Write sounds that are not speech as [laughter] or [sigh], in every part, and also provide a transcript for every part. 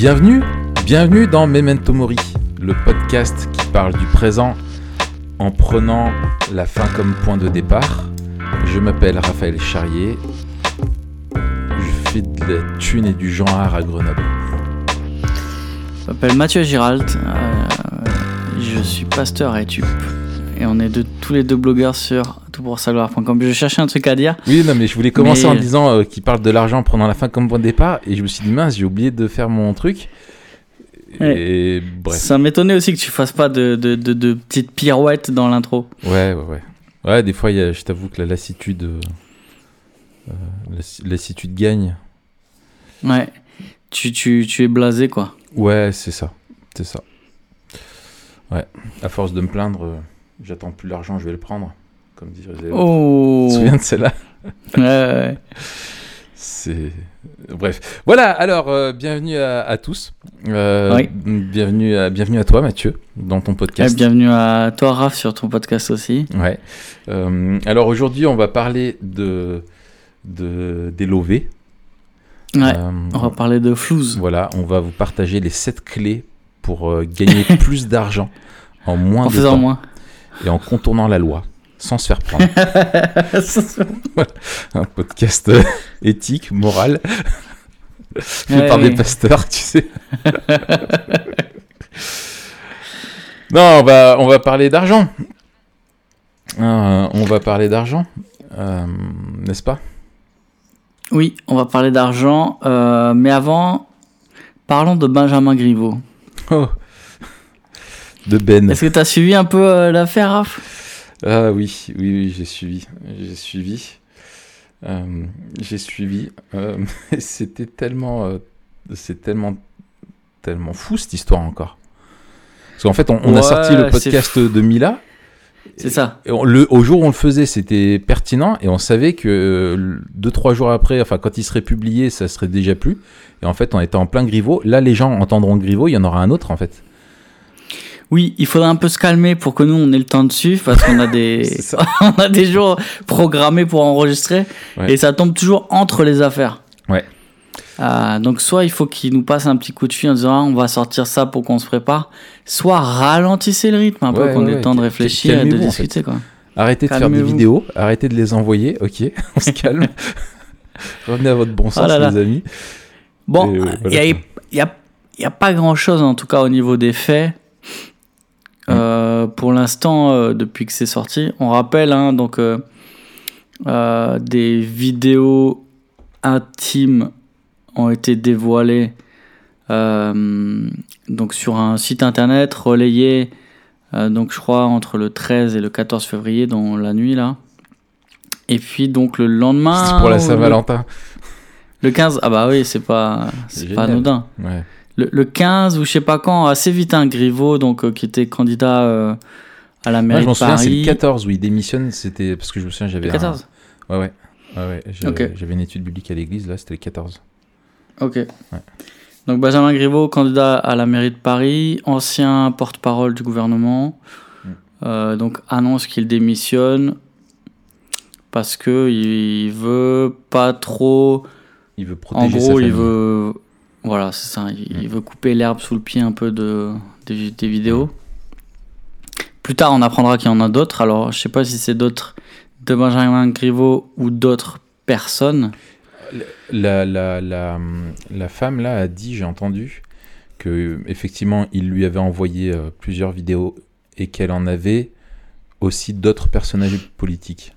Bienvenue, bienvenue dans Memento Mori, le podcast qui parle du présent en prenant la fin comme point de départ. Je m'appelle Raphaël Charrier, je fais de la thune et du genre à Grenoble. Je m'appelle Mathieu Giralt, euh, je suis pasteur à Etup et on est de, tous les deux blogueurs sur toutpoursagloire.com. Je cherchais un truc à dire. Oui, non, mais je voulais commencer Mais- en disant euh, qu'il parle de l'argent en prenant la fin comme point de départ et je me suis dit mince, j'ai oublié de faire mon truc. Et bref. Ça m'étonnait aussi que tu fasses pas de, de, de, de petites pirouettes dans l'intro. Ouais, ouais, ouais. Ouais, des fois, il y a- je t'avoue que la lassitude, euh, euh, la lassitude gagne. Ouais. Tu, tu, tu es blasé quoi. Ouais, c'est ça. C'est ça. Ouais. À force de me plaindre, euh, j'attends plus l'argent, je vais le prendre. Comme dirait. Oh. Tu te souviens de celle-là? [laughs] Ouais, ouais. C'est. Bref. Voilà, alors, euh, bienvenue à, à tous. Euh, Oui. bienvenue, à, bienvenue à toi, Mathieu, dans ton Ouais, podcast. bienvenue à toi Raph sur ton podcast aussi. Ouais. Euh, alors aujourd'hui, on va parler de, de, des lovés. Ouais. On va parler de flouze. Voilà, on va vous partager les 7 clés pour gagner [laughs] plus d'argent en moins En de faisant temps moins. Et en contournant la loi sans se faire prendre. [laughs] Un podcast euh, éthique, moral, fait Ouais, par des pasteurs, tu sais. non, on va, on va parler d'argent. Euh, on va parler d'argent, euh, n'est-ce pas? Oui, on va parler d'argent. mais avant, parlons de Benjamin Griveaux. Oh. De Ben. Est-ce que tu as suivi un peu euh, l'affaire, Raph? Ah oui, oui, oui, j'ai suivi. J'ai suivi. Euh, j'ai suivi. Euh, [laughs] C'était tellement. c'est tellement. Tellement fou cette histoire encore. Parce qu'en fait, on, on a sorti le podcast de Mila. C'est ça. Et on- le, au jour où on le faisait, c'était pertinent et on savait que euh, deux trois jours après, enfin quand il serait publié, ça serait déjà plus. Et en fait, on était en plein Griveaux. Là, les gens entendront Griveaux, il y en aura un autre en fait. Oui, il faudra un peu se calmer pour que nous on ait le temps de suivre parce qu'on a [laughs] des [laughs] on a des jours programmés pour enregistrer Ouais. et ça tombe toujours entre les affaires. Ouais. Ah, donc soit il faut qu'il nous passe un petit coup de fil en disant ah, on va sortir ça pour qu'on se prépare, soit ralentissez le rythme un peu Ouais, qu'on ait le temps de réfléchir et de en discuter quoi. Arrêtez de faire des vidéos, arrêtez de les envoyer, ok, [laughs] on se calme. Revenez à votre bon sens, Oh là là. les amis. Bon, euh, il voilà, y, a, quoi. y a- y a pas grand chose en tout cas au niveau des faits. Euh, pour l'instant, euh, depuis que c'est sorti, on rappelle hein, donc euh, des vidéos intimes ont été dévoilées donc sur un site internet relayé donc je crois entre le 13 et le 14 février dans la nuit là. Et puis donc le lendemain C'est pour la ou le- Saint-Valentin. le 15, ah bah oui, c'est pas, c'est pas anodin. Ouais. Le, le 15 ou je sais pas quand, assez vite un Griveaux, donc euh, qui était candidat euh, à la mairie je m'en de souviens, c'est Paris. le 14 où il démissionne, c'était parce que je me souviens, j'avais Le un- 14 Ouais, ouais. ouais, ouais. J'avais une étude biblique à l'église, là, c'était le 14. Ok. Donc Benjamin Griveaux, candidat à la mairie de Paris, ancien porte-parole du gouvernement, Mm. euh, donc annonce qu'il démissionne parce que il veut pas trop. Il veut En protéger sa gros, il veut. Voilà, c'est ça. Il, Mm. veut couper l'herbe sous le pied un peu de, des, des vidéos. Plus tard, on apprendra qu'il y en a d'autres. Alors, je sais pas si c'est d'autres de Benjamin Griveaux ou d'autres personnes. La, la, la, la femme là a dit, j'ai entendu, que effectivement il lui avait envoyé euh, plusieurs vidéos et qu'elle en avait aussi d'autres personnages politiques.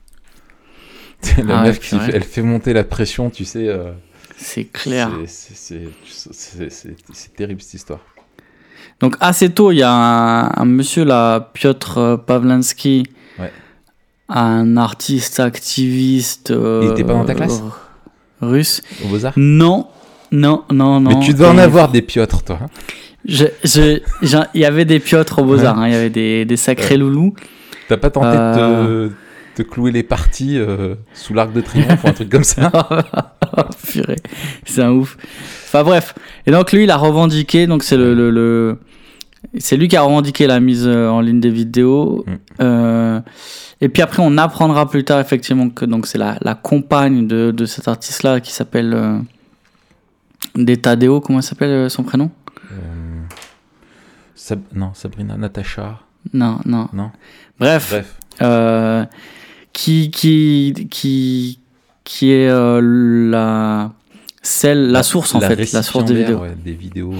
[laughs] la Ah meuf, qui purée. fait- elle fait monter la pression, tu sais. euh, C'est clair. c'est- terrible cette histoire. Donc, assez tôt, il y a un, un monsieur là, Piotr euh, Pavlansky, Ouais. un artiste activiste. euh, Il était pas dans ta classe euh, Russe. Au Beaux-Arts Non, non, non, non. Mais tu dois en Et- avoir des piotres, toi. hein. Il y avait des piotres au Beaux-Arts, hein, il y avait des, des sacrés loulous. T'as pas tenté Euh. de clouer les parties euh, sous l'arc de triomphe ou un truc comme ça Oh, [laughs] purée, c'est un ouf. Enfin bref, et donc lui, il a revendiqué, donc c'est le, le, le- c'est lui qui a revendiqué la mise euh, en ligne des vidéos. Mm. Euh, et puis après, on apprendra plus tard effectivement que donc c'est la, la compagne de, de cet artiste-là qui s'appelle euh, des Tadeo, comment s'appelle son prénom? Sab- non, Sabrina, Natacha. Non, non. Non? Bref, Bref. euh, qui, qui, qui, qui est euh, la, celle, la, source en fait, la source des vidéos. récipiendaire, ouais, des vidéos.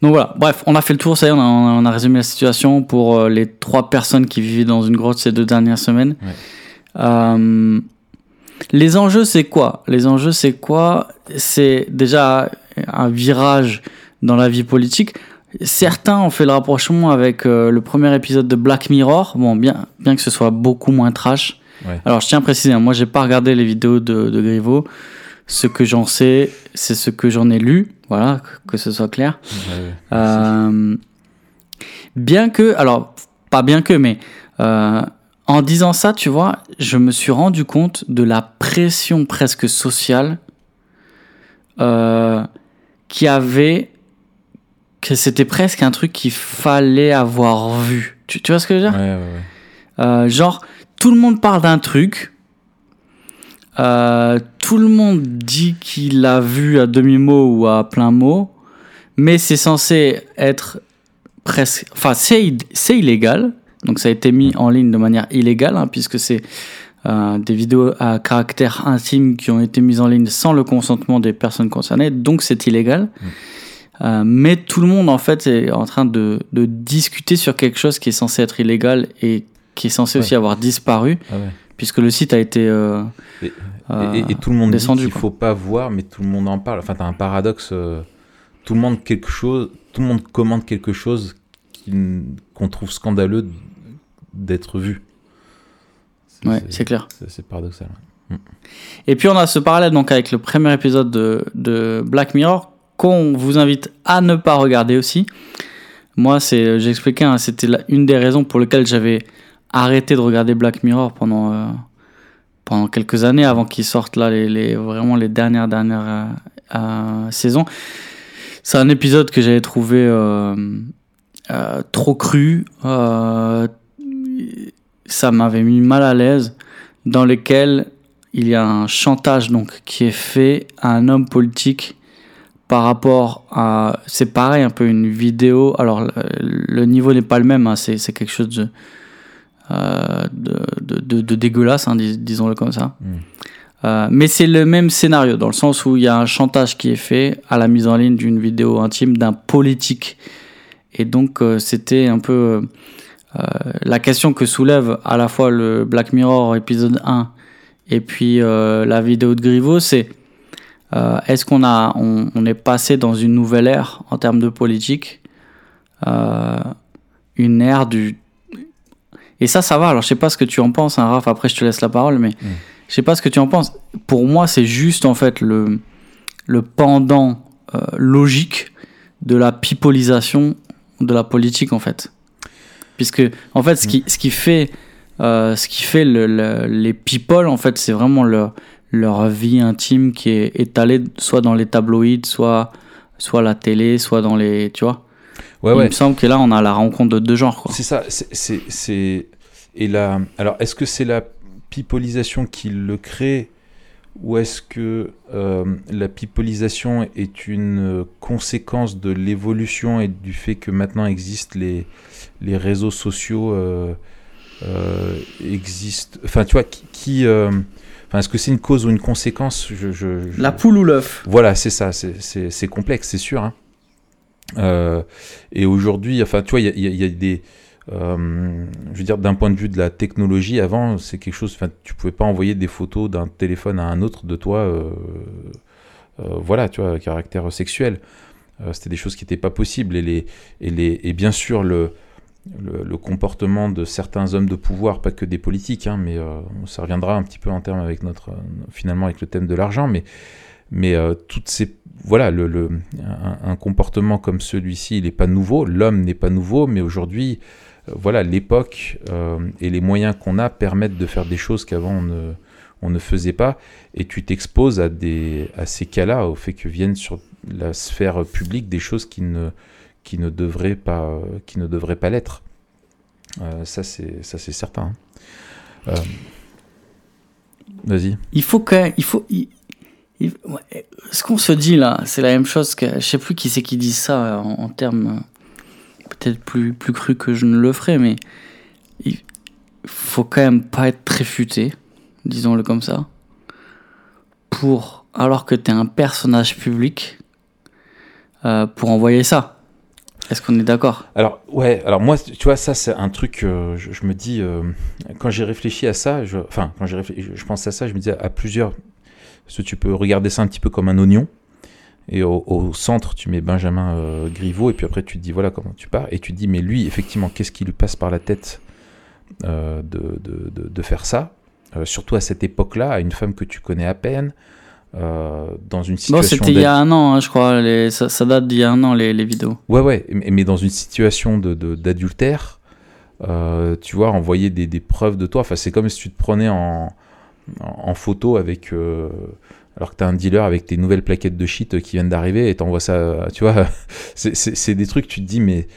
Donc voilà, bref, on a fait le tour, ça y est, on a, on a résumé la situation pour euh, les trois personnes qui vivaient dans une grotte ces deux dernières semaines. Ouais. Euh, les enjeux, c'est quoi? Les enjeux, c'est quoi? C'est déjà un virage dans la vie politique. Certains ont fait le rapprochement avec euh, le premier épisode de Black Mirror, bon, bien, bien que ce soit beaucoup moins trash. Ouais. Alors, je tiens à préciser, hein, moi, j'ai pas regardé les vidéos de, de Griveaux. Ce que j'en sais, c'est ce que j'en ai lu, voilà, que ce soit clair. Ouais. Euh, bien que, alors, pas bien que, mais euh, en disant ça, tu vois, je me suis rendu compte de la pression presque sociale euh, qui avait, que c'était presque un truc qu'il fallait avoir vu. Tu, tu vois ce que je veux dire Ouais, ouais, ouais. euh, genre, tout le monde parle d'un truc. Euh, tout le monde dit qu'il l'a vu à demi-mot ou à plein mot. Mais c'est censé être presque. Enfin, c'est c'est illégal. Donc, ça a été mis en ligne de manière illégale, hein, puisque c'est euh, des vidéos à caractère intime qui ont été mises en ligne sans le consentement des personnes concernées. Donc, c'est illégal. Euh, mais tout le monde, en fait, est en train de, de discuter sur quelque chose qui est censé être illégal et qui est censé Ouais. aussi avoir disparu, Ah ouais. puisque le site a été. euh, Et, euh, et- et tout le monde descendu, dit qu'il quoi. faut pas voir, mais tout le monde en parle. Enfin, t'as un paradoxe. euh, tout le monde quelque chose, tout le monde commande quelque chose qu'on trouve scandaleux d'être vu. ouais, c'est clair. c'est- c'est paradoxal. Et puis on a ce parallèle donc avec le premier épisode de, de Black Mirror qu'on vous invite à ne pas regarder aussi. Moi, c'est, j'expliquais, hein, c'était une des raisons pour lesquelles j'avais arrêté de regarder Black Mirror pendant euh, pendant quelques années avant qu'il sorte là les, vraiment les dernières dernières euh, euh, saisons. C'est un épisode que j'avais trouvé euh, euh, trop cru. euh, ça m'avait mis mal à l'aise dans lequel il y a un chantage donc qui est fait à un homme politique par rapport à c'est pareil un peu une vidéo. Alors le, niveau n'est pas le même hein, c'est quelque chose de euh, de, de, de- de dégueulasse hein, dis- disons-le comme ça. Mm. Euh, mais c'est le même scénario dans le sens où il y a un chantage qui est fait à la mise en ligne d'une vidéo intime d'un politique. Et donc euh, c'était un peu euh, la question que soulève à la fois le Black Mirror épisode 1 et puis euh, la vidéo de Griveaux, c'est euh, est-ce qu'on a on, on est passé dans une nouvelle ère en termes de politique, euh, une ère du et ça ça va. Alors je sais pas ce que tu en penses, hein, Raph. Après je te laisse la parole, mais je sais pas ce que tu en penses. Pour moi, c'est juste en fait le le pendant euh, logique de la pipolisation de la politique en fait. Puisque en fait, ce qui, ce qui fait, ce qui fait le- le- les people, en fait, c'est vraiment leur, leur vie intime qui est étalée soit dans les tabloïds, soit, soit la télé, soit dans les. Tu vois Ouais, Il ouais. me semble que là, on a la rencontre de deux genres. C'est ça. c'est- Et la. Alors, est-ce que c'est la pipolisation qui le crée ou est-ce que euh, la pipolisation est une euh, conséquence de l'évolution et du fait que maintenant existent les, les réseaux sociaux euh, euh, existent Enfin, tu vois, qui. qui, Enfin, est-ce que c'est une cause ou une conséquence je, je- je- La poule ou l'œuf voilà, c'est ça, c'est- complexe, c'est sûr. hein. Euh, et aujourd'hui, enfin, tu vois, il y a, y y des. euh, je veux dire, d'un point de vue de la technologie, avant, c'est quelque chose. Enfin, tu pouvais pas envoyer des photos d'un téléphone à un autre de toi. euh, voilà, tu vois, à caractère sexuel. C'était des choses qui n'étaient pas possibles. Et, les, et, les, et bien sûr, le, le, comportement de certains hommes de pouvoir, pas que des politiques, hein, mais euh, ça reviendra un petit peu en termes avec notre, euh, finalement, avec le thème de l'argent, mais, mais euh, toutes ces, voilà, le, un, comportement comme celui-ci, il n'est pas nouveau, l'homme n'est pas nouveau, mais aujourd'hui, voilà, l'époque et les moyens qu'on a permettent de faire des choses qu'avant on ne, faisait pas, et tu t'exposes à, à ces cas-là, au fait que viennent sur la sphère publique des choses qui ne, qui ne devraient pas, qui ne devraient pas l'être. Euh, ça, c'est, certain. hein. Euh, Vas-y. Il faut que, il faut, ce qu'on se dit là, c'est la même chose que. Je sais plus qui c'est qui dit ça en, termes peut-être plus, plus cru que je ne le ferai, mais il faut quand même pas être très futé, disons-le comme ça, pour. Alors que tu es un personnage public, euh, pour envoyer ça. Est-ce qu'on est d'accord? Alors, ouais, alors moi, tu vois, ça, c'est un truc, euh, je, me dis, euh, quand j'ai réfléchi à ça, enfin, quand j'ai réfléchi, je, pense à ça, je me disais à plusieurs, parce que tu peux regarder ça un petit peu comme un oignon, et au, centre, tu mets Benjamin euh, et puis après, tu te dis, voilà comment tu pars, et tu te dis, mais lui, effectivement, qu'est-ce qui lui passe par la tête euh, de, faire ça, surtout à cette époque-là, à une femme que tu connais à peine, euh, dans une situation c'était il y a un an, hein, je crois. Les, ça, ça date d'il y a un an, les, les vidéos. Ouais, ouais, mais mais dans une situation de- de- d'adultère, euh, tu vois, envoyer des, des preuves de toi, enfin, c'est comme si tu te prenais en, en, photo avec. euh, alors que tu as un dealer avec tes nouvelles plaquettes de shit qui viennent d'arriver et t'envoies ça, tu vois, [laughs] c'est- des trucs, tu te dis, mais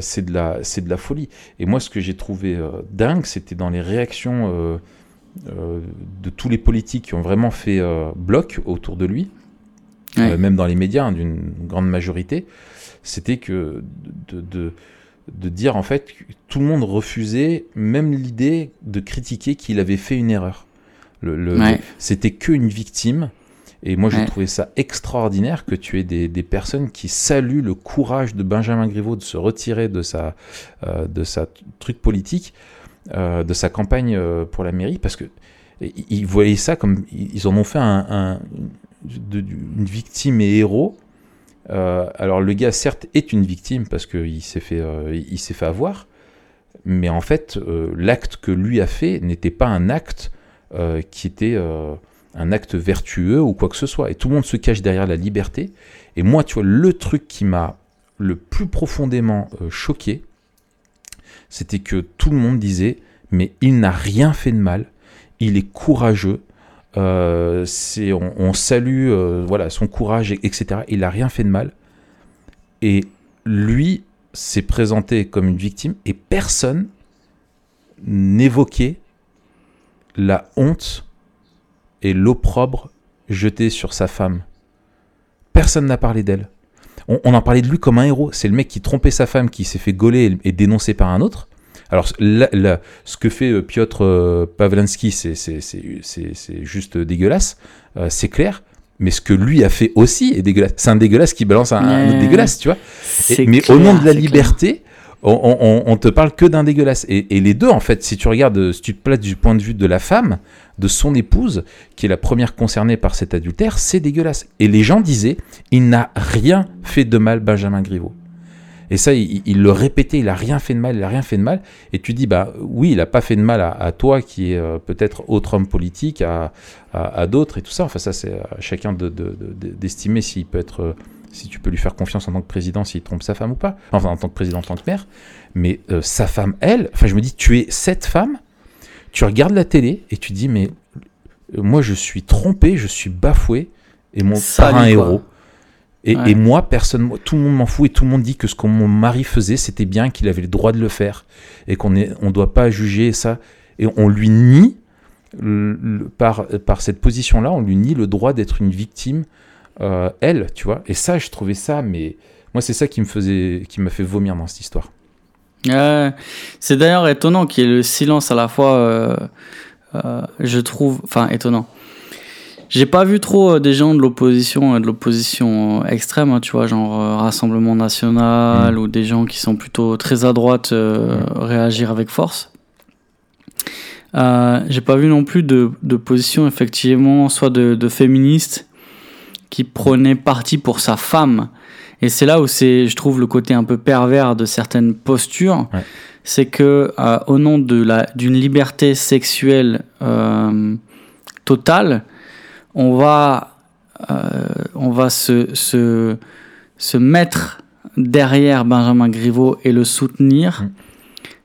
c'est de, la- de la folie. Et moi, ce que j'ai trouvé dingue, c'était dans les réactions de tous les politiques qui ont vraiment fait euh, bloc autour de lui, Ouais. euh, même dans les médias, hein, d'une grande majorité, c'était que de, de, de dire en fait que tout le monde refusait même l'idée de critiquer qu'il avait fait une erreur. Le, le- Ouais. le- c'était que une victime. Et moi, j'ai Ouais. trouvé ça extraordinaire que tu aies des, des personnes qui saluent le courage de Benjamin Griveaux de se retirer de sa, euh, de sa truc politique, euh, de sa campagne euh, pour la mairie, parce que ils voyaient ça comme ils en ont fait un, une victime et héros. Euh, alors le gars certes est une victime parce qu'il s'est fait, il s'est fait avoir, mais en fait l'acte que lui a fait n'était pas un acte qui était un acte vertueux ou quoi que ce soit. Et tout le monde se cache derrière la liberté. Et moi, tu vois, le truc qui m'a le plus profondément choqué, c'était que tout le monde disait, mais il n'a rien fait de mal, il est courageux, euh, on, salue euh, son courage, et- etc. Il n'a rien fait de mal. Et lui s'est présenté comme une victime et personne n'évoquait la honte et l'opprobre jeté sur sa femme. Personne n'a parlé d'elle. On, on en parlait de lui comme un héros. C'est le mec qui trompait sa femme, qui s'est fait gauler et, et dénoncer par un autre. Alors, là- là, ce que fait euh, Piotr euh, Pavlansky, c'est- c'est c'est- c'est- c'est juste dégueulasse, euh, c'est clair. Mais ce que lui a fait aussi est dégueulasse. C'est un dégueulasse qui balance un, un autre dégueulasse, tu vois. Et- mais clair, au nom de la clair. On, on- on- te parle que d'un dégueulasse. Et, et les deux, en fait, si tu regardes, euh, si tu te places du point de vue de la femme, de son épouse, qui est la première concernée par cet adultère, c'est dégueulasse. Et les gens disaient, il n'a rien fait de mal, Benjamin Griveaux. Et ça, il, il le répétait, il a rien fait de mal, il a rien fait de mal. Et tu dis, bah oui, il a pas fait de mal à, toi, qui est euh, peut-être autre homme politique, à, d'autres et tout ça. Enfin, ça, c'est à chacun de- de- d'estimer s'il peut être, euh, si tu peux lui faire confiance en tant que président, s'il trompe sa femme ou pas. Enfin, en tant que président, en tant que maire. Mais euh, sa femme, elle, enfin, je me dis, tu es cette femme, tu regardes la télé et tu dis, mais euh, moi, je suis trompé, je suis bafoué, et mon par un héros. Et, Ouais. et moi, personne, tout le monde m'en fout et tout le monde dit que ce que mon mari faisait, c'était bien, qu'il avait le droit de le faire et qu'on ne on doit pas juger ça. Et on lui nie, le- le- par, par cette position-là, on lui nie le droit d'être une victime, euh, elle, tu vois. Et ça, je trouvais ça, mais moi, c'est ça qui me faisait, qui m'a fait vomir dans cette histoire. C'est d'ailleurs étonnant qu'il y ait le silence à la fois, euh, euh, je trouve, enfin étonnant. J'ai pas vu trop des gens de l'opposition, de l'opposition extrême, hein, tu vois, genre Rassemblement National Mm. ou des gens qui sont plutôt très à droite euh, réagir avec force. Euh, J'ai pas vu non plus de, de position effectivement, soit de, de féministes qui prenaient parti pour sa femme. Et c'est là où c'est, je trouve, le côté un peu pervers de certaines postures. Ouais. C'est que, euh, au nom de la, d'une liberté sexuelle euh, totale, on va, euh, on va se, se, se mettre derrière Benjamin Griveaux et le soutenir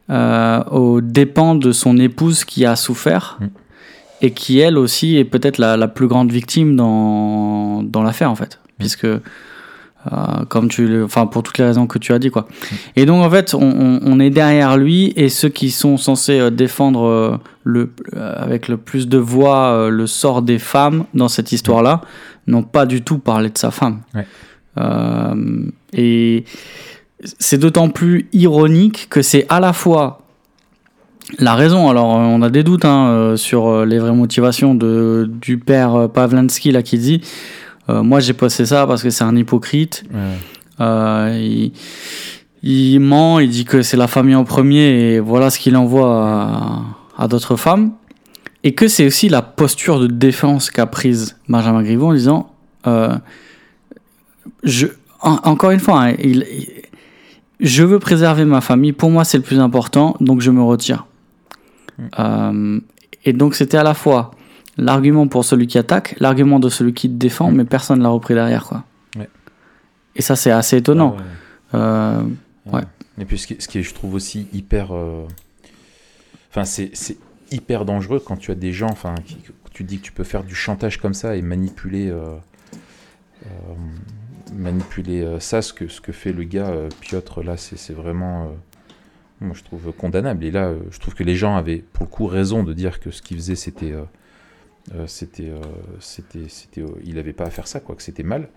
Mm. aux dépens de son épouse qui a souffert Mm. Et qui, elle aussi, est peut-être la, la plus grande victime dans, dans l'affaire, en fait. Puisque Euh, comme tu enfin pour toutes les raisons que tu as dit quoi. Et donc en fait, on, on, est derrière lui et ceux qui sont censés euh, défendre euh, le avec le plus de voix le sort des femmes dans cette histoire-là n'ont pas du tout parlé de sa femme. Ouais. et c'est d'autant plus ironique que c'est à la fois la raison. Alors on a des doutes hein, sur les vraies motivations de du père Pavlansky là qui dit euh, moi, j'ai posté ça parce que c'est un hypocrite. Euh, il, ment, il dit que c'est la famille en premier et voilà ce qu'il envoie à, d'autres femmes. Et que c'est aussi la posture de défense qu'a prise Benjamin Griveaux en disant euh, je, encore une fois, hein, il, je veux préserver ma famille. Pour moi, c'est le plus important, donc je me retire. Mm. et donc, c'était à la fois l'argument pour celui qui attaque, l'argument de celui qui défend, mm. mais personne l'a repris derrière. Quoi. Et ça, c'est assez étonnant. Euh, ouais. Et puis, ce qui, est, je trouve aussi hyper. Euh, enfin, c'est hyper dangereux quand tu as des gens. Enfin, tu dis que tu peux faire du chantage comme ça et manipuler. Euh, manipuler ça, ce que, ce que fait le gars Piotr, là, c'est vraiment. Moi, je trouve condamnable. Et là, je trouve que les gens avaient, pour le coup, raison de dire que ce qu'il faisait, c'était euh, c'était, euh, c'était, c'était, euh, il n'avait pas à faire ça, quoi, que c'était mal.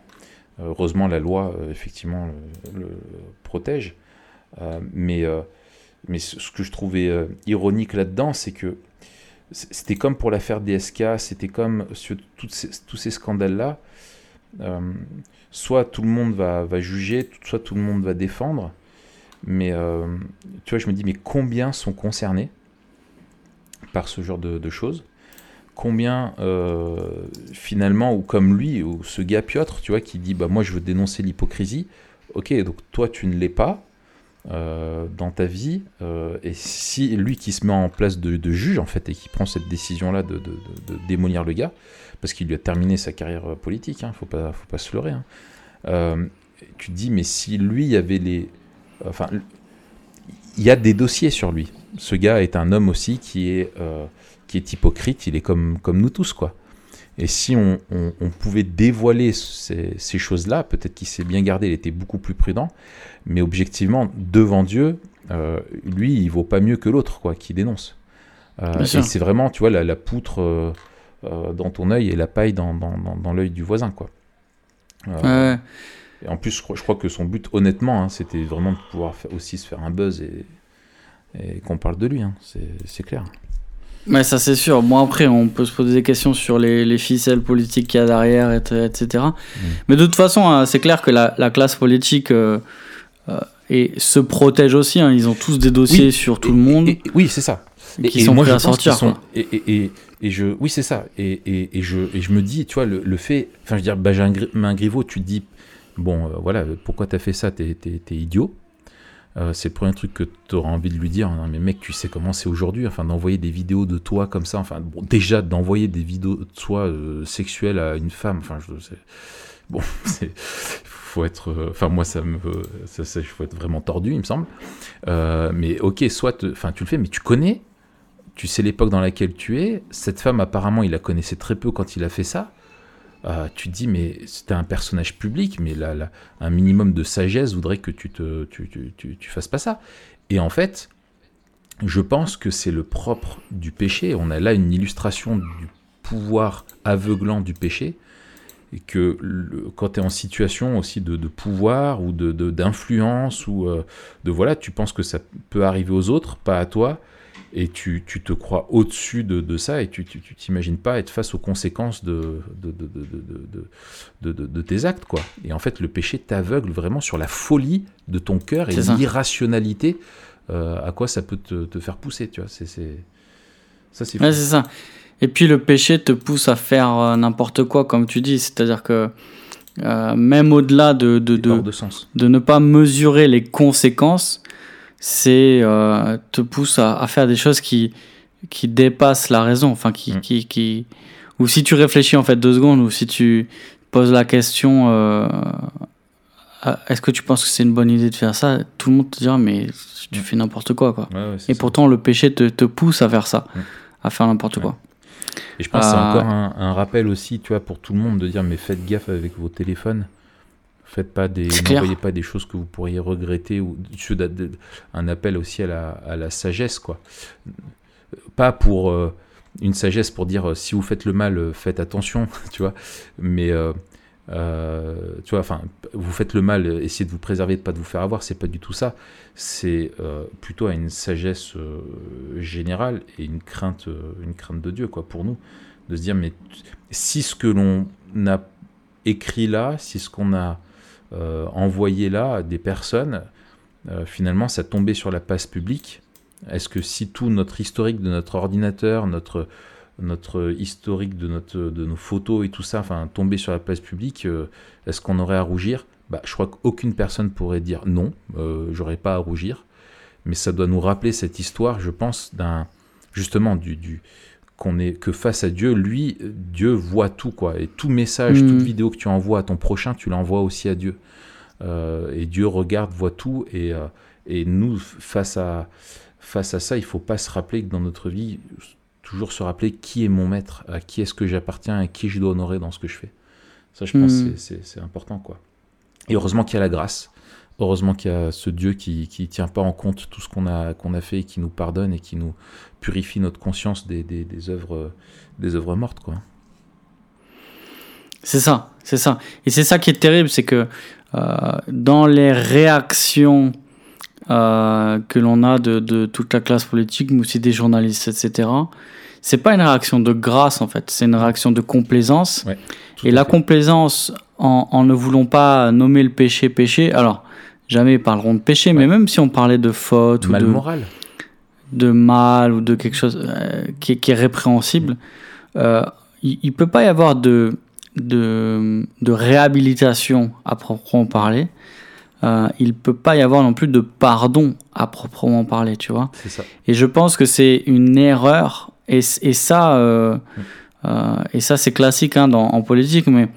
heureusement, la loi, effectivement, le, protège. mais, mais ce que je trouvais ironique là-dedans, c'est que c'était comme pour l'affaire DSK, c'était comme sur tous ces scandales-là. soit tout le monde va, va, juger, soit tout le monde va défendre. Mais tu vois, je me dis, mais combien sont concernés par ce genre de, de choses? Combien euh, finalement, ou comme lui, ou ce gars Piotr, tu vois, qui dit bah moi je veux dénoncer l'hypocrisie. Ok, donc toi tu ne l'es pas euh, dans ta vie, euh, et si lui qui se met en place de, juge en fait et qui prend cette décision là de, démolir le gars, parce qu'il lui a terminé sa carrière politique, hein, faut pas faut pas se leurrer. Hein. tu te dis mais si lui avait les, enfin il y a des dossiers sur lui. Ce gars est un homme aussi qui est qui est hypocrite, il est comme, comme nous tous, quoi. Et si on, on, pouvait dévoiler ces, ces choses-là, peut-être qu'il s'est bien gardé, il était beaucoup plus prudent, mais objectivement, devant Dieu, euh, lui, il vaut pas mieux que l'autre, quoi, qui dénonce. Euh, et c'est vraiment, tu vois, la, la poutre euh, euh, dans ton œil et la paille dans, dans, dans, l'œil du voisin, quoi. Ouais. Et en plus, je crois, je crois, que son but, honnêtement, hein, c'était vraiment de pouvoir aussi se faire un buzz et, et qu'on parle de lui, hein, c'est clair. Mais ça c'est sûr. Bon après on peut se poser des questions sur les, les ficelles politiques qu'il y a derrière, etc. Mm. Mais de toute façon hein, c'est clair que la, la classe politique euh, euh, et se protège aussi. Hein. Ils ont tous des dossiers sur tout le monde. oui c'est ça. Et, qui sont moi, prêts à sortir. Sont, et, et, et, je, oui c'est ça. Et, et, je, et je me dis, tu vois, le, le fait, enfin je veux dire, Benjamin Griveaux, tu te dis, bon euh, voilà, pourquoi t'as fait ça, t'es idiot. Euh, c'est le premier truc que tu auras envie de lui dire. Non, mais mec, tu sais comment c'est aujourd'hui. Enfin, d'envoyer des vidéos de toi comme ça. Enfin, déjà d'envoyer des vidéos de toi euh, sexuelles à une femme. Enfin, je. Bon, [laughs] c'est. Faut être. Enfin, moi, ça me. Ça, ça, faut être vraiment tordu, il me semble. mais ok, soit. Enfin, tu le fais, mais tu connais. Tu sais l'époque dans laquelle tu es. Cette femme, apparemment, il la connaissait très peu quand il a fait ça. Euh, tu te dis, mais c'était un personnage public, mais là, un minimum de sagesse voudrait que tu te, tu, tu, tu, fasses pas ça. Et en fait, je pense que c'est le propre du péché. On a là une illustration du pouvoir aveuglant du péché. Et que quand tu es en situation aussi de, pouvoir ou d'influence, de, d'influence ou euh, de voilà, tu penses que ça peut arriver aux autres, pas à toi et tu, tu, te crois au-dessus de, de, ça et tu t'imagines pas être face aux conséquences de, de, de, tes actes. quoi. Et en fait, le péché t'aveugle vraiment sur la folie de ton cœur et l'irrationalité euh, à quoi ça peut te, te faire pousser. Tu vois, c'est, ça, c'est ouais, ça. Et puis le péché te pousse à faire euh, n'importe quoi, comme tu dis. C'est-à-dire que euh, même au-delà de, de, de, de, sens. de ne pas mesurer les conséquences, c'est euh, te pousse à, à, faire des choses qui qui dépassent la raison, enfin qui, mm. qui, qui ou si tu réfléchis en fait deux secondes ou si tu poses la question euh, est-ce que tu penses que c'est une bonne idée de faire ça? Tout le monde te dira mais tu mm. fais n'importe quoi quoi. Ouais, Et pourtant le péché te, te pousse à faire ça, mm. à faire n'importe quoi. Et je pense que c'est euh, encore un, un, rappel aussi, tu vois, pour tout le monde de dire mais faites gaffe avec vos téléphones. Faites pas des, n'envoyez pas des choses que vous pourriez regretter ou un appel aussi à la, à la sagesse, quoi. Pas pour euh, une sagesse pour dire euh, si vous faites le mal, euh, faites attention, [laughs] tu vois. Mais tu vois, enfin, vous faites le mal, essayez de vous préserver, de pas de vous faire avoir. C'est pas du tout ça. C'est plutôt à une sagesse générale et une crainte, une crainte de Dieu, quoi, pour nous, de se dire mais si ce que l'on a écrit là, si ce qu'on a envoyé là à des personnes, euh, finalement, ça tombait sur la passe publique. Est-ce que si tout notre historique de notre ordinateur, notre, notre historique de, notre, de nos photos et tout ça, enfin, tombait sur la place publique, euh, est-ce qu'on aurait à rougir? Bah, Je crois qu'aucune personne pourrait dire non, j'aurais pas à rougir. Mais ça doit nous rappeler cette histoire, je pense, d'un justement du, du, qu'on est que face à Dieu, lui, Dieu voit tout quoi. Et tout message, toute mm. vidéo que tu envoies à ton prochain, tu l'envoies aussi à Dieu. Euh, et Dieu regarde, voit tout. Et, euh, et nous, face à face à ça, il faut pas se rappeler que dans notre vie, toujours se rappeler qui est mon maître, à qui est-ce que j'appartiens, et qui je dois honorer dans ce que je fais. Ça, je pense, mm. c'est important quoi. Et heureusement qu'il y a la grâce. Heureusement qu'il y a ce Dieu qui ne tient pas en compte tout ce qu'on a, qu'on a fait et qui nous pardonne et qui nous purifie notre conscience des, des, des œuvres, des œuvres mortes. quoi. C'est ça, c'est ça. Et c'est ça qui est terrible, c'est que euh, dans les réactions euh, que l'on a de, de, toute la classe politique, mais aussi des journalistes, etc., c'est pas une réaction de grâce en fait, c'est une réaction de complaisance. et la complaisance, en, en, ne voulant pas nommer le péché péché, alors jamais ils parleront de péché, mais même si on parlait de faute Mal ou de moral. de mal ou de quelque chose euh, qui, est, qui, est, répréhensible, euh, il ne peut pas y avoir de, de, de réhabilitation à proprement parler. Euh, il peut pas y avoir non plus de pardon à proprement parler, tu vois. Ça. Et je pense que c'est une erreur. Et, et ça, euh, euh, et ça c'est classique hein, dans, en politique, mais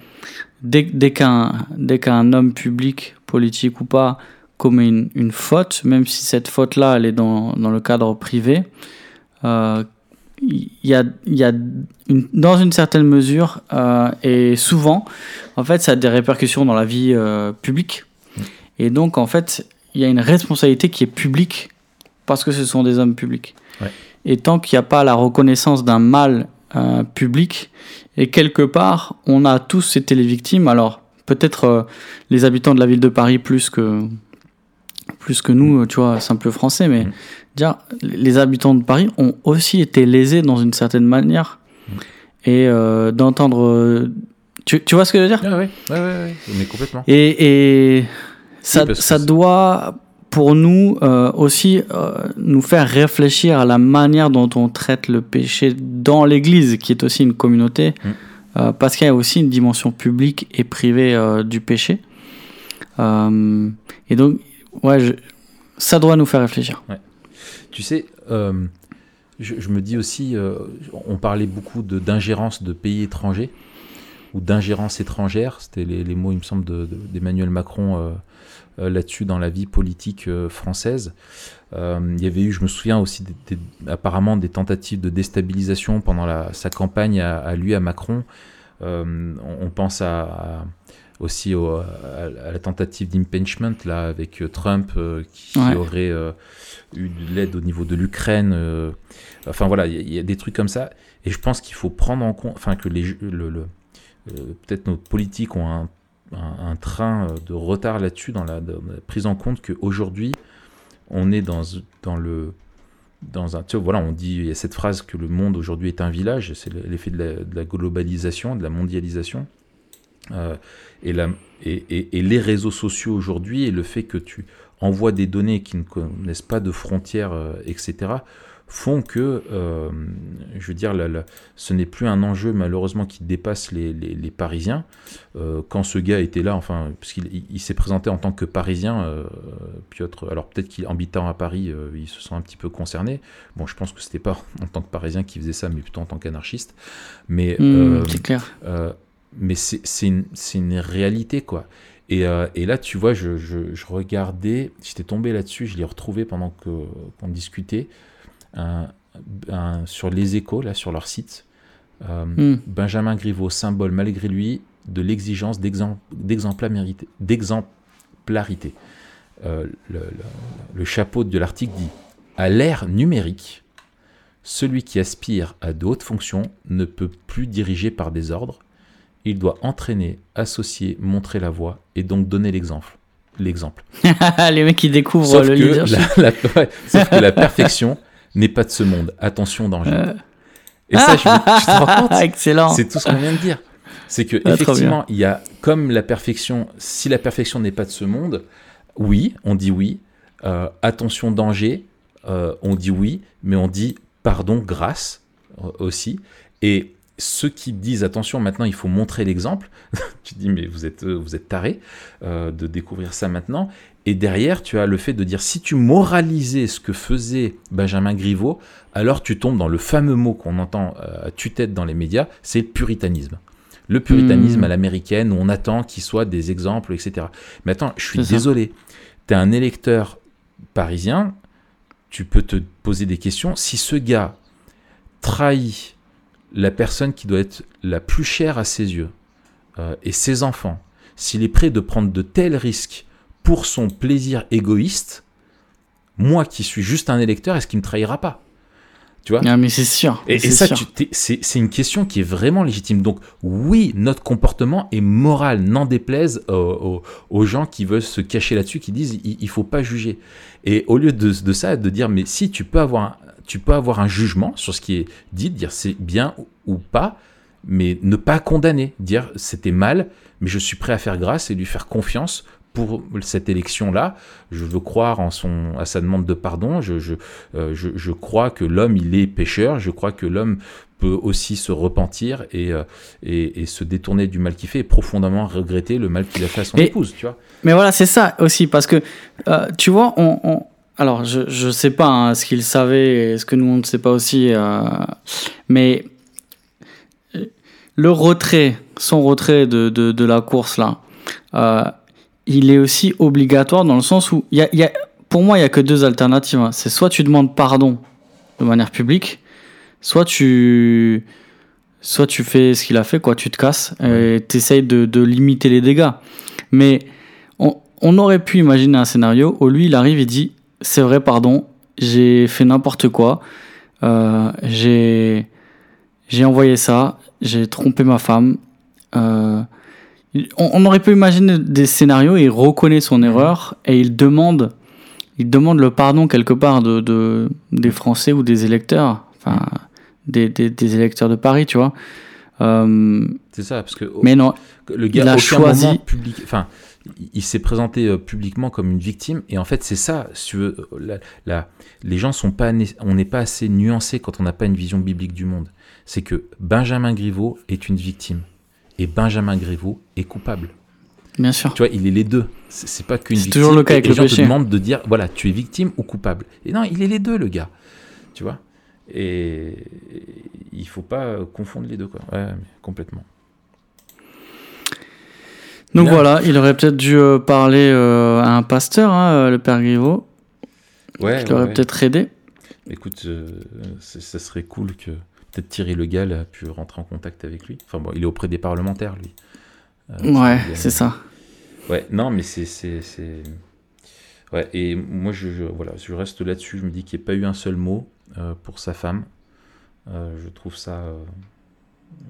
dès, dès qu'un dès qu'un homme public politique ou pas, commet une, une faute, même si cette faute-là, elle est dans, dans, le cadre privé, euh, il y a, y a une, dans une certaine mesure, euh, et souvent, en fait, ça a des répercussions dans la vie euh, publique. Et donc, en fait, il y a une responsabilité qui est publique parce que ce sont des hommes publics. Ouais. Et tant qu'il n'y a pas la reconnaissance d'un mal euh, public, et quelque part, on a tous été les victimes. Alors, peut-être euh, les habitants de la ville de Paris plus que plus que nous, tu vois, simple français, mais mmh. dire les habitants de Paris ont aussi été lésés dans une certaine manière. Mmh. Et euh, d'entendre. Euh, tu, tu, vois ce que je veux dire? Ah, ouais, ouais, ouais, mais complètement. Et, et ça, oui, ça doit, pour nous, euh, aussi nous faire réfléchir à la manière dont on traite le péché dans l'Église, qui est aussi une communauté. Mmh euh, parce qu'il y a aussi une dimension publique et privée euh, du péché. Euh, et donc, ouais, ça doit nous faire réfléchir. Tu sais, je, me dis aussi, on parlait beaucoup d'ingérence de, pays étrangers ou d'ingérence étrangère, c'était les, mots, il me semble, d'Emmanuel de, Macron là-dessus dans la vie politique française. Euh, il y avait eu, je me souviens aussi, des, des, apparemment des tentatives de déstabilisation pendant la, sa campagne à, à, lui, à Macron. Euh, on, on, pense à, à aussi au, à, à, la tentative d'impeachment là avec Trump euh, qui, ouais. aurait euh, eu de l'aide au niveau de l'Ukraine. Euh, enfin voilà, il y, y, a des trucs comme ça. Et je pense qu'il faut prendre en compte, enfin que les, le, le peut-être nos politiques ont un, un, un, train de retard là-dessus dans la, dans la prise en compte qu'aujourd'hui, on est dans, dans le dans un tu vois, voilà on dit il y a cette phrase que le monde aujourd'hui est un village c'est l'effet de la, globalisation de la mondialisation. Euh, et, la, et, et, les réseaux sociaux aujourd'hui et le fait que tu envoies des données qui ne connaissent pas de frontières euh, etc font que, euh, je veux dire, ce n'est plus un enjeu malheureusement qui dépasse les, les, les Parisiens. Euh, quand ce gars était là, enfin, parce qu'il il, il s'est présenté en tant que Parisien, euh, Piotr, alors peut-être qu'en habitant à Paris, euh, il se sent un petit peu concerné. Bon, je pense que c'était pas [laughs] en tant que Parisien qui faisait ça, mais plutôt en tant qu'anarchiste. Mais mmh, c'est clair. Mais c'est une, une réalité, quoi. Et, euh, et, là, tu vois, je, je, je regardais, j'étais tombé là-dessus, je l'ai retrouvé pendant qu'on qu discutait un, un, sur les échos, là, sur leur site. Euh, mm. Benjamin Griveaux, symbole malgré lui, de l'exigence d'exem- d'exemplarité. Euh, le, le- le chapeau de l'article dit À l'ère numérique, celui qui aspire à de hautes fonctions ne peut plus diriger par des ordres. Il doit entraîner, associer, montrer la voie et donc donner l'exemple. L'exemple. [laughs] les mecs qui découvrent Sauf, le leadership. la, la- ouais, sauf que la perfection n'est pas de ce monde. Attention, danger. Euh. Et ça, je, [laughs] tu te rends compte? Excellent. C'est tout ce qu'on vient de dire. C'est que Ah, effectivement, il y a comme la perfection. Si la perfection n'est pas de ce monde, oui, on dit oui. Euh, attention, danger, euh, on dit oui, mais on dit pardon, grâce aussi. Et ceux qui disent attention, maintenant il faut montrer l'exemple. [laughs] tu dis mais vous êtes vous êtes taré euh, de découvrir ça maintenant. Et derrière, tu as le fait de dire si tu moralisais ce que faisait Benjamin Griveaux, alors tu tombes dans le fameux mot qu'on entend euh, à tue-tête dans les médias, c'est le puritanisme. Le puritanisme Hmm. à l'américaine où on attend qu'il soit des exemples, etc. Mais attends, je suis désolé. Tu es un électeur parisien, tu peux te poser des questions. Si ce gars trahit la personne qui doit être la plus chère à ses yeux euh, et ses enfants, s'il est prêt de prendre de tels risques pour son plaisir égoïste, moi qui suis juste un électeur, est-ce qu'il me trahira pas? Tu vois? Ah, mais c'est sûr. et, ça, c'est une question qui est vraiment légitime. Donc, oui, notre comportement est moral, n'en déplaise aux, aux- aux gens qui veulent se cacher là-dessus, qui disent il, il faut pas juger. Et au lieu de, de ça, de dire mais si tu peux avoir, un, tu peux avoir un jugement sur ce qui est dit, de dire c'est bien ou pas, mais ne pas condamner, dire c'était mal, mais je suis prêt à faire grâce et lui faire confiance pour cette élection-là. Je veux croire en son, à sa demande de pardon. Je, je, euh, je, je crois que l'homme, il est pécheur. Je crois que l'homme peut aussi se repentir et, euh, et, et se détourner du mal qu'il fait et profondément regretter le mal qu'il a fait à son Et- épouse, tu vois. Mais voilà, c'est ça aussi, parce que, euh, tu vois, on, on- alors je, je sais pas hein, ce qu'il savait et ce que nous on ne sait pas aussi, mais le retrait, son retrait de, de, de la course là, il est aussi obligatoire dans le sens où, il y a, il y a, pour moi, il y a que deux alternatives. hein. C'est soit tu demandes pardon de manière publique, soit tu, soit tu fais ce qu'il a fait, quoi, tu te casses et t'essayes de, de limiter les dégâts. Mais on, on aurait pu imaginer un scénario où lui, il arrive, il dit C'est vrai, pardon, j'ai fait n'importe quoi, euh, j'ai j'ai envoyé ça, j'ai trompé ma femme. Euh, on, on aurait pu imaginer des scénarios, il reconnaît son erreur et il demande, il demande le pardon quelque part de, de- des Français ou des électeurs, enfin des, des, des électeurs de Paris, tu vois. Euh, C'est ça, parce que au- mais non, le gars, il a choisi- public, enfin, il- s'est présenté euh, publiquement comme une victime, et en fait, c'est ça. Si tu veux, euh, la- la- les gens sont pas, on n'est pas assez nuancé quand on n'a pas une vision biblique du monde. C'est que Benjamin Griveaux est une victime, et Benjamin Griveaux est coupable. bien sûr. Tu vois, il est les deux. C'est c'est pas qu'une C'est victime. toujours le cas avec les le gens te demandent de dire, voilà, tu es victime ou coupable. Et non, il est les deux, le gars. Tu vois? Et il faut pas confondre les deux, quoi. Ouais, complètement. Donc voilà, il aurait peut-être dû euh, parler euh, à un pasteur, hein, euh, le père Griveaux, Ouais. qui l'aurait ouais. peut-être aidé. Écoute, euh, c'est- ça serait cool que peut-être Thierry Le Gall a pu rentrer en contact avec lui. Enfin bon, il est auprès des parlementaires, lui. Euh, Ouais, c'est ça. Ouais, non, mais c'est. Ouais, et moi, je, je- voilà, je reste là-dessus. Je me dis qu'il n'y a pas eu un seul mot euh, pour sa femme. Euh, je trouve ça.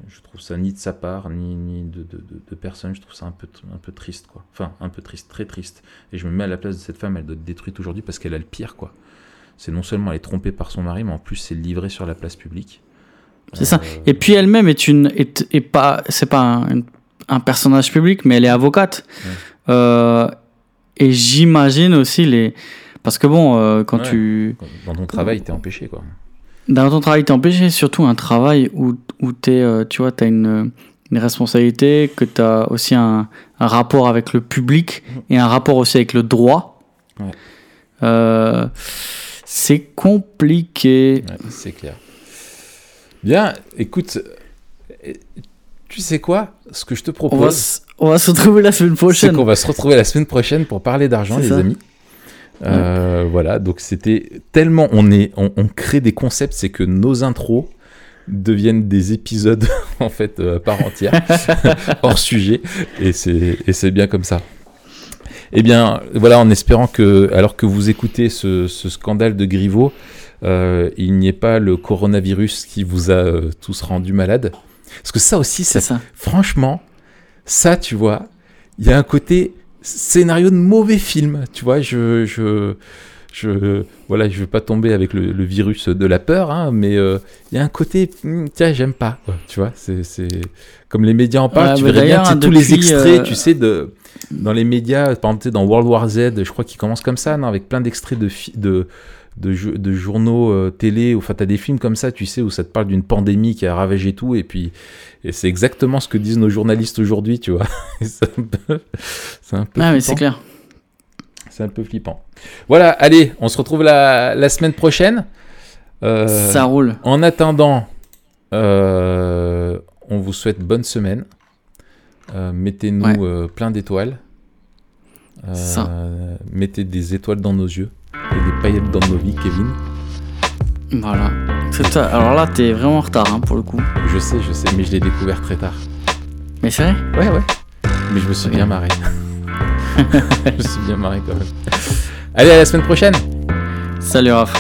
je trouve ça ni de sa part, ni, ni de, de, de- de personne. Je trouve ça un peu, un peu triste, quoi. Enfin, un peu triste, très triste. Et je me mets à la place de cette femme, elle doit être détruite aujourd'hui parce qu'elle a le pire, quoi. C'est non seulement elle est trompée par son mari, mais en plus, c'est livré sur la place publique. C'est ça. Et puis elle-même est une est, est pas c'est pas un, un personnage public, mais elle est avocate. Ouais. Euh, et j'imagine aussi les parce que bon euh, quand Ouais. tu Dans ton travail, t'es empêché, quoi. dans ton travail t'es empêché, surtout un travail où où t'es euh, tu vois t'as une une responsabilité, que t'as aussi un, un rapport avec le public et un rapport aussi avec le droit. Ouais. C'est compliqué. C'est clair. Bien, écoute, tu sais quoi? Ce que je te On va, propose, on va se retrouver la semaine c'est prochaine. qu'on va se retrouver la semaine prochaine pour parler d'argent, C'est les ça. amis. Euh, Voilà, donc c'était tellement on est, on, on crée des concepts, c'est que nos intros, deviennent des épisodes [laughs] en fait euh, à part entière, [laughs] hors sujet, et c'est et c'est bien comme ça. Eh bien, voilà, en espérant que, alors que vous écoutez ce, ce scandale de Griveaux, euh, il n'y ait pas le coronavirus qui vous a euh, tous rendu malade. Parce que ça aussi, ça, C'est ça. franchement, ça, tu vois, il y a un côté scénario de mauvais film, tu vois, je, je, je, voilà, je veux pas tomber avec le, le virus de la peur, hein, mais euh, il y a un côté, hmm, tiens, j'aime pas, quoi, tu vois, c'est, comme les médias en parlent, Ouais, tu verrais bien, sais, tous les extraits, euh, tu sais, de, dans les médias, par exemple, dans World War Z, je crois qu'ils commencent comme ça, non, avec plein d'extraits de, de, de, journaux euh, télé, enfin, t'as des films comme ça, tu sais, où ça te parle d'une pandémie qui a ravagé tout, et puis, et c'est exactement ce que disent nos journalistes aujourd'hui, tu vois. [laughs] C'est un peu, un peu Ah, c'est clair. C'est un peu flippant. Voilà, allez, on se retrouve la, la semaine prochaine. Euh, Ça roule. En attendant, euh, on vous souhaite bonne semaine. Euh, Mettez-nous Ouais. euh, plein d'étoiles. Euh, mettez des étoiles dans nos yeux et des paillettes dans nos vies, Kevin. Voilà. Alors là, t'es vraiment en retard hein, pour le coup. Je sais, je sais, mais je l'ai découvert très tard. Mais c'est vrai Ouais, ouais. Mais je me suis bien marré. [laughs] je me suis bien marré quand même. Allez, à la semaine prochaine. Salut Raph.